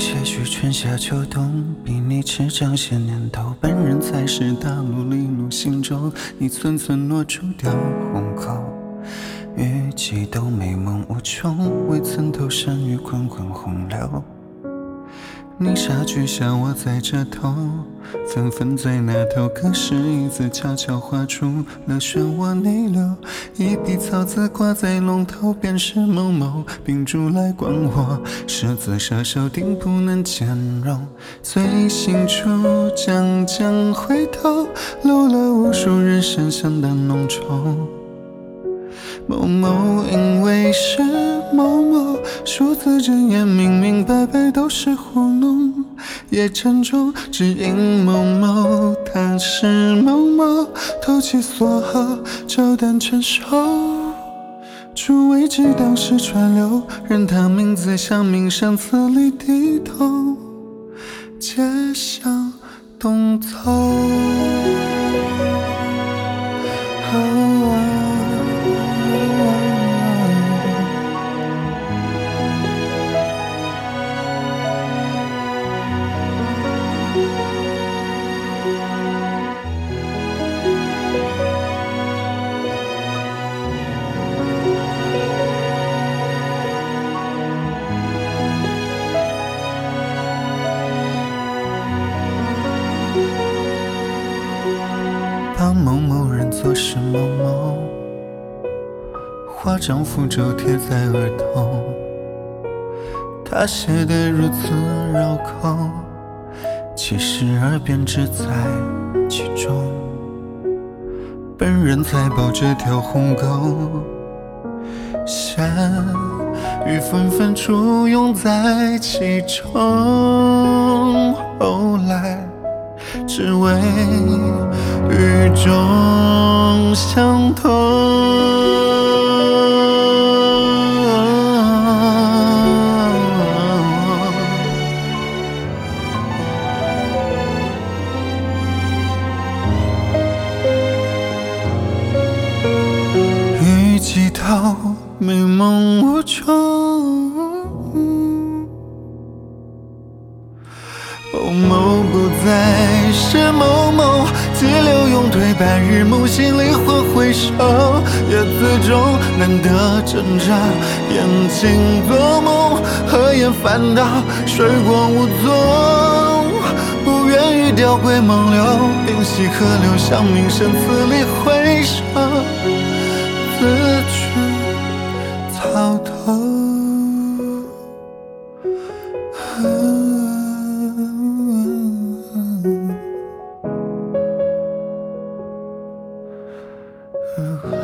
些许春夏秋冬比你迟长些年头，本人才是大陆里路行舟，一寸寸落出雕虹口，雨季都美梦无穷，未曾投身于滚滚洪流。你杀句笑，我在这头，纷纷在那头。可是一字悄悄画出了漩涡逆流，一笔草字挂在龙头，便是某某。秉烛来观火，十字杀手定不能兼容。醉醒处，将将回头，漏了无数人生相当浓稠。某某因为是某，数次睁眼明明白白都是糊弄。夜沉重，只因某某他是某某，投其所好，照单全收。诸位知当时川流，任他名字向名声词里低头，皆向东走。某人作是某某，画张符咒贴在额头。他写得如此绕口，其实耳边只在其中。本人才抱这条鸿沟，闲雨纷纷簇拥在其中。后来。只为雨中相同。雨季到，美梦无穷。某某不再是某某，急流，白日梦醒灵魂回首，叶子中难得挣扎，眼睛做梦，合眼反倒，水过无踪，不愿与雕龟梦流，屏息河流，向名声词里回首，自去草头。 음